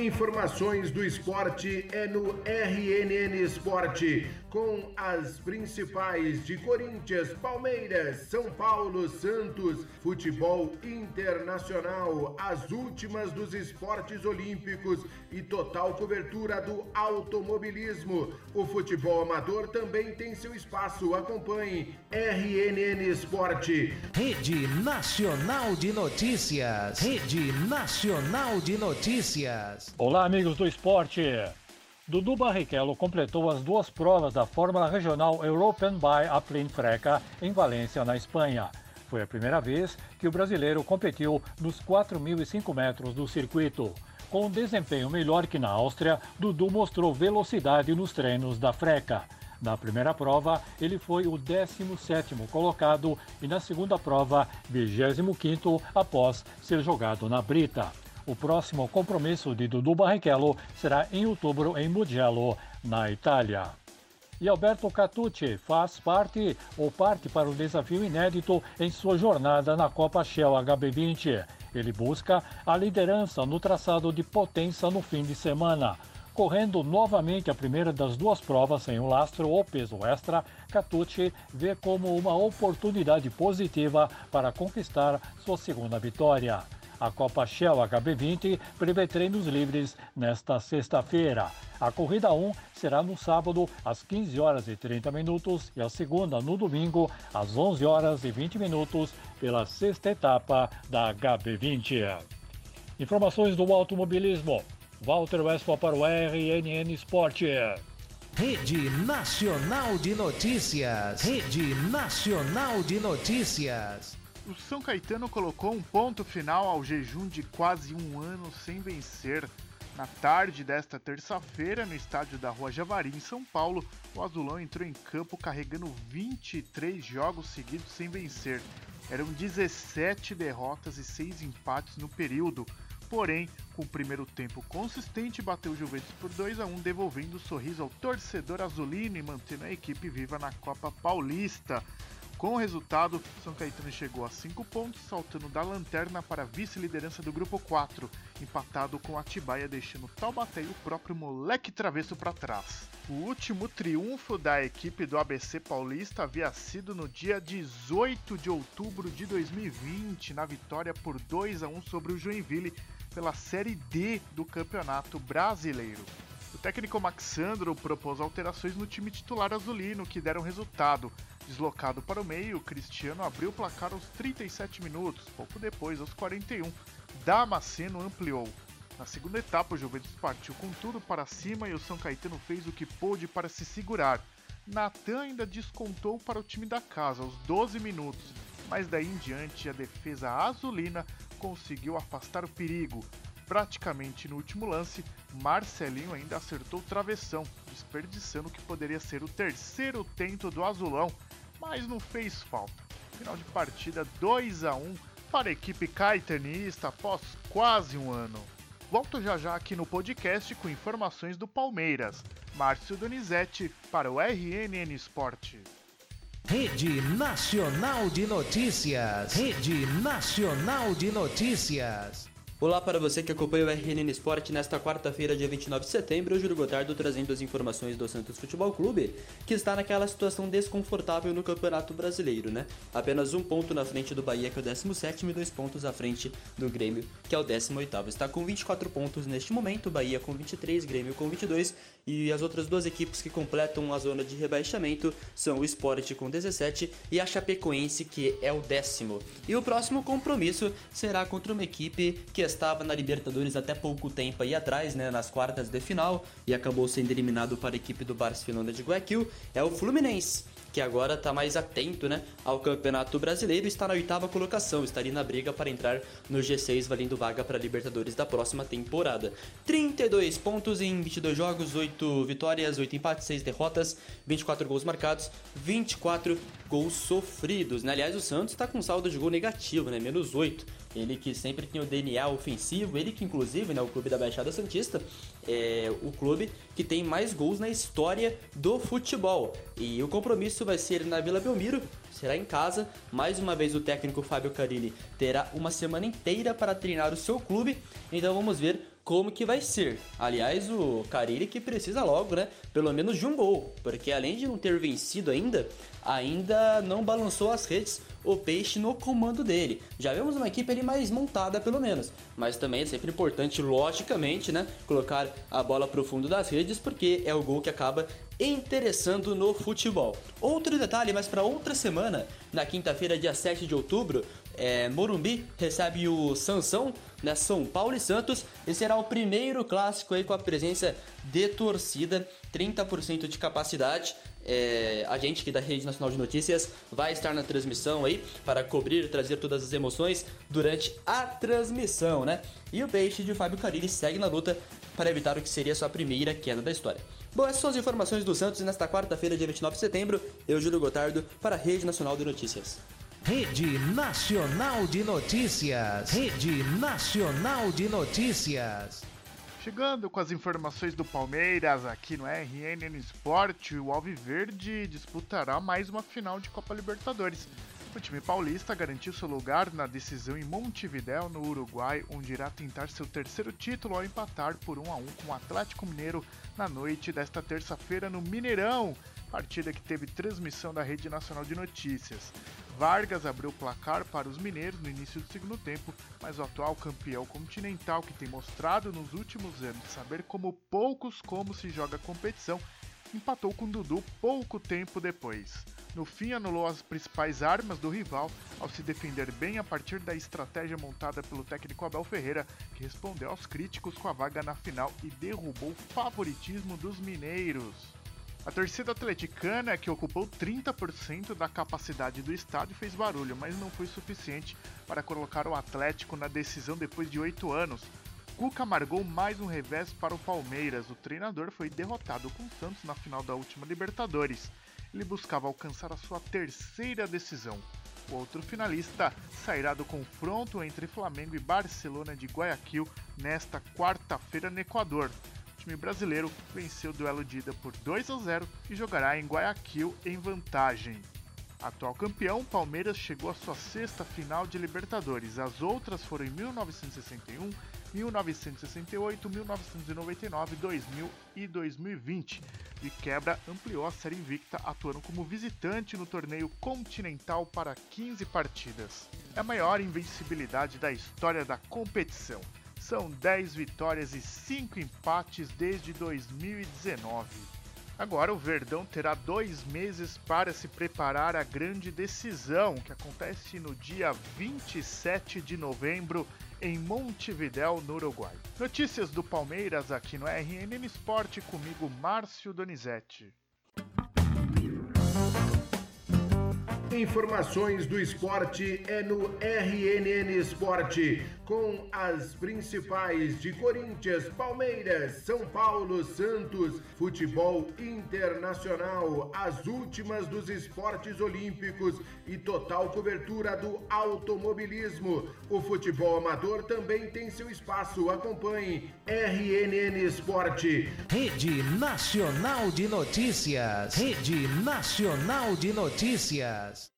Informações do esporte é no RNN Esporte, com as principais de Corinthians, Palmeiras, São Paulo, Santos, futebol internacional, as últimas dos esportes olímpicos e total cobertura do automobilismo. O futebol amador também tem seu espaço. Acompanhe RNN Esporte. Rede Nacional de Notícias. Rede Nacional de Notícias. Olá, amigos do esporte. Dudu Barrichello completou as duas provas da Fórmula Regional European by Aplin Freca em Valência, na Espanha. Foi a primeira vez que o brasileiro competiu nos 4.005 metros do circuito. Com um desempenho melhor que na Áustria, Dudu mostrou velocidade nos treinos da Freca. Na primeira prova, ele foi o 17º colocado e na segunda prova, 25º após ser jogado na brita. O próximo compromisso de Dudu Barrichello será em outubro em Mugello, na Itália. E Alberto Catucci faz parte ou parte para o desafio inédito em sua jornada na Copa Shell HB20. Ele busca a liderança no traçado de potência no fim de semana. Correndo novamente a primeira das duas provas sem o lastro ou peso extra, Catucci vê como uma oportunidade positiva para conquistar sua segunda vitória. A Copa Shell HB20 prevê treinos livres nesta sexta-feira. A corrida 1 será no sábado às 15 horas e 30 minutos e a segunda no domingo às 11 horas e 20 minutos pela sexta etapa da HB20. Informações do automobilismo. Walter Westphal para o RNN Sport. Rede Nacional de Notícias. Rede Nacional de Notícias o São Caetano colocou um ponto final ao jejum de quase um ano sem vencer. Na tarde desta terça-feira, no estádio da Rua Javari, em São Paulo, o Azulão entrou em campo carregando 23 jogos seguidos sem vencer. Eram 17 derrotas e 6 empates no período. Porém, com o primeiro tempo consistente, bateu o Juventus por 2 a 1, devolvendo o sorriso ao torcedor azulino e mantendo a equipe viva na Copa Paulista. Com o resultado, São Caetano chegou a 5 pontos, saltando da lanterna para a vice-liderança do grupo 4, empatado com Atibaia, deixando Taubaté e o próprio moleque travesso para trás. O último triunfo da equipe do ABC Paulista havia sido no dia 18 de outubro de 2020, na vitória por 2 a 1 sobre o Joinville pela Série D do Campeonato Brasileiro. O técnico Maxandro propôs alterações no time titular azulino que deram resultado, Deslocado para o meio, Cristiano abriu o placar aos 37 minutos. Pouco depois, aos 41, Damasceno ampliou. Na segunda etapa, o Juventus partiu com tudo para cima e o São Caetano fez o que pôde para se segurar. Natan ainda descontou para o time da casa aos 12 minutos, mas daí em diante a defesa azulina conseguiu afastar o perigo. Praticamente no último lance, Marcelinho ainda acertou travessão, desperdiçando o que poderia ser o terceiro tento do azulão mas não fez falta. Final de partida 2 a 1 para a equipe caetanista após quase um ano. Volto já já aqui no podcast com informações do Palmeiras. Márcio Donizete para o RNN Esporte. Rede Nacional de Notícias. Rede Nacional de Notícias. Olá para você que acompanha o RNN Sport nesta quarta-feira, dia 29 de setembro. Eu, Júlio Gotardo, trazendo as informações do Santos Futebol Clube, que está naquela situação desconfortável no Campeonato Brasileiro, né? Apenas um ponto na frente do Bahia, que é o 17, e dois pontos à frente do Grêmio, que é o 18. Está com 24 pontos neste momento, Bahia com 23, Grêmio com 22, e as outras duas equipes que completam a zona de rebaixamento são o Sport com 17 e a Chapecoense, que é o décimo. E o próximo compromisso será contra uma equipe que estava na Libertadores até pouco tempo aí atrás, né, nas quartas de final, e acabou sendo eliminado para a equipe do Barcelona de Guayaquil, é o Fluminense que agora está mais atento né, ao Campeonato Brasileiro, está na oitava colocação, estaria na briga para entrar no G6, valendo vaga para a Libertadores da próxima temporada. 32 pontos em 22 jogos, 8 vitórias, 8 empates, 6 derrotas, 24 gols marcados, 24 gols sofridos. Né? Aliás, o Santos está com saldo de gol negativo, né? menos 8. Ele que sempre tem o DNA ofensivo, ele que inclusive, né, o clube da Baixada Santista, é o clube que tem mais gols na história do futebol. E o compromisso vai ser na Vila Belmiro, será em casa. Mais uma vez o técnico Fábio Carilli terá uma semana inteira para treinar o seu clube. Então vamos ver como que vai ser. Aliás, o Carille que precisa logo, né? Pelo menos de um gol, porque além de não ter vencido ainda, ainda não balançou as redes o Peixe no comando dele. Já vemos uma equipe ali mais montada, pelo menos. Mas também é sempre importante, logicamente, né? Colocar a bola pro fundo das redes, porque é o gol que acaba interessando no futebol. Outro detalhe, mas para outra semana, na quinta-feira, dia 7 de outubro, é, Morumbi recebe o Sansão, né, São Paulo e Santos, e será o primeiro clássico aí com a presença de torcida, 30% de capacidade. É, a gente aqui da Rede Nacional de Notícias vai estar na transmissão aí para cobrir e trazer todas as emoções durante a transmissão, né? E o peixe de Fábio Carilli segue na luta para evitar o que seria sua primeira queda da história. Bom, essas são as informações do Santos nesta quarta-feira, dia 29 de setembro. Eu, Júlio Gotardo, para a Rede Nacional de Notícias. Rede Nacional de Notícias. Rede Nacional de Notícias. Chegando com as informações do Palmeiras aqui no RNN Sport, o Alviverde disputará mais uma final de Copa Libertadores. O time paulista garantiu seu lugar na decisão em Montevidéu, no Uruguai, onde irá tentar seu terceiro título ao empatar por 1 a 1 com o Atlético Mineiro na noite desta terça-feira no Mineirão, partida que teve transmissão da Rede Nacional de Notícias. Vargas abriu o placar para os mineiros no início do segundo tempo, mas o atual campeão continental, que tem mostrado nos últimos anos saber como poucos como se joga a competição, empatou com Dudu pouco tempo depois. No fim, anulou as principais armas do rival ao se defender bem a partir da estratégia montada pelo técnico Abel Ferreira, que respondeu aos críticos com a vaga na final e derrubou o favoritismo dos mineiros. A torcida atleticana, que ocupou 30% da capacidade do estádio, fez barulho, mas não foi suficiente para colocar o Atlético na decisão depois de oito anos. Cuca amargou mais um revés para o Palmeiras. O treinador foi derrotado com Santos na final da última Libertadores. Ele buscava alcançar a sua terceira decisão. O outro finalista sairá do confronto entre Flamengo e Barcelona de Guayaquil nesta quarta-feira no Equador time brasileiro venceu o duelo de ida por 2 a 0 e jogará em Guayaquil em vantagem. Atual campeão, Palmeiras chegou à sua sexta final de Libertadores. As outras foram em 1961, 1968, 1999, 2000 e 2020. De quebra, ampliou a série invicta, atuando como visitante no torneio continental para 15 partidas. É a maior invencibilidade da história da competição. São 10 vitórias e 5 empates desde 2019. Agora o Verdão terá dois meses para se preparar à grande decisão que acontece no dia 27 de novembro em Montevidéu, no Uruguai. Notícias do Palmeiras aqui no RNN Esporte comigo, Márcio Donizete. Informações do esporte é no RNN Esporte, com as principais de Corinthians, Palmeiras, São Paulo, Santos, futebol internacional, as últimas dos esportes olímpicos e total cobertura do automobilismo. O futebol amador também tem seu espaço. Acompanhe RNN Esporte. Rede Nacional de Notícias. Rede Nacional de Notícias.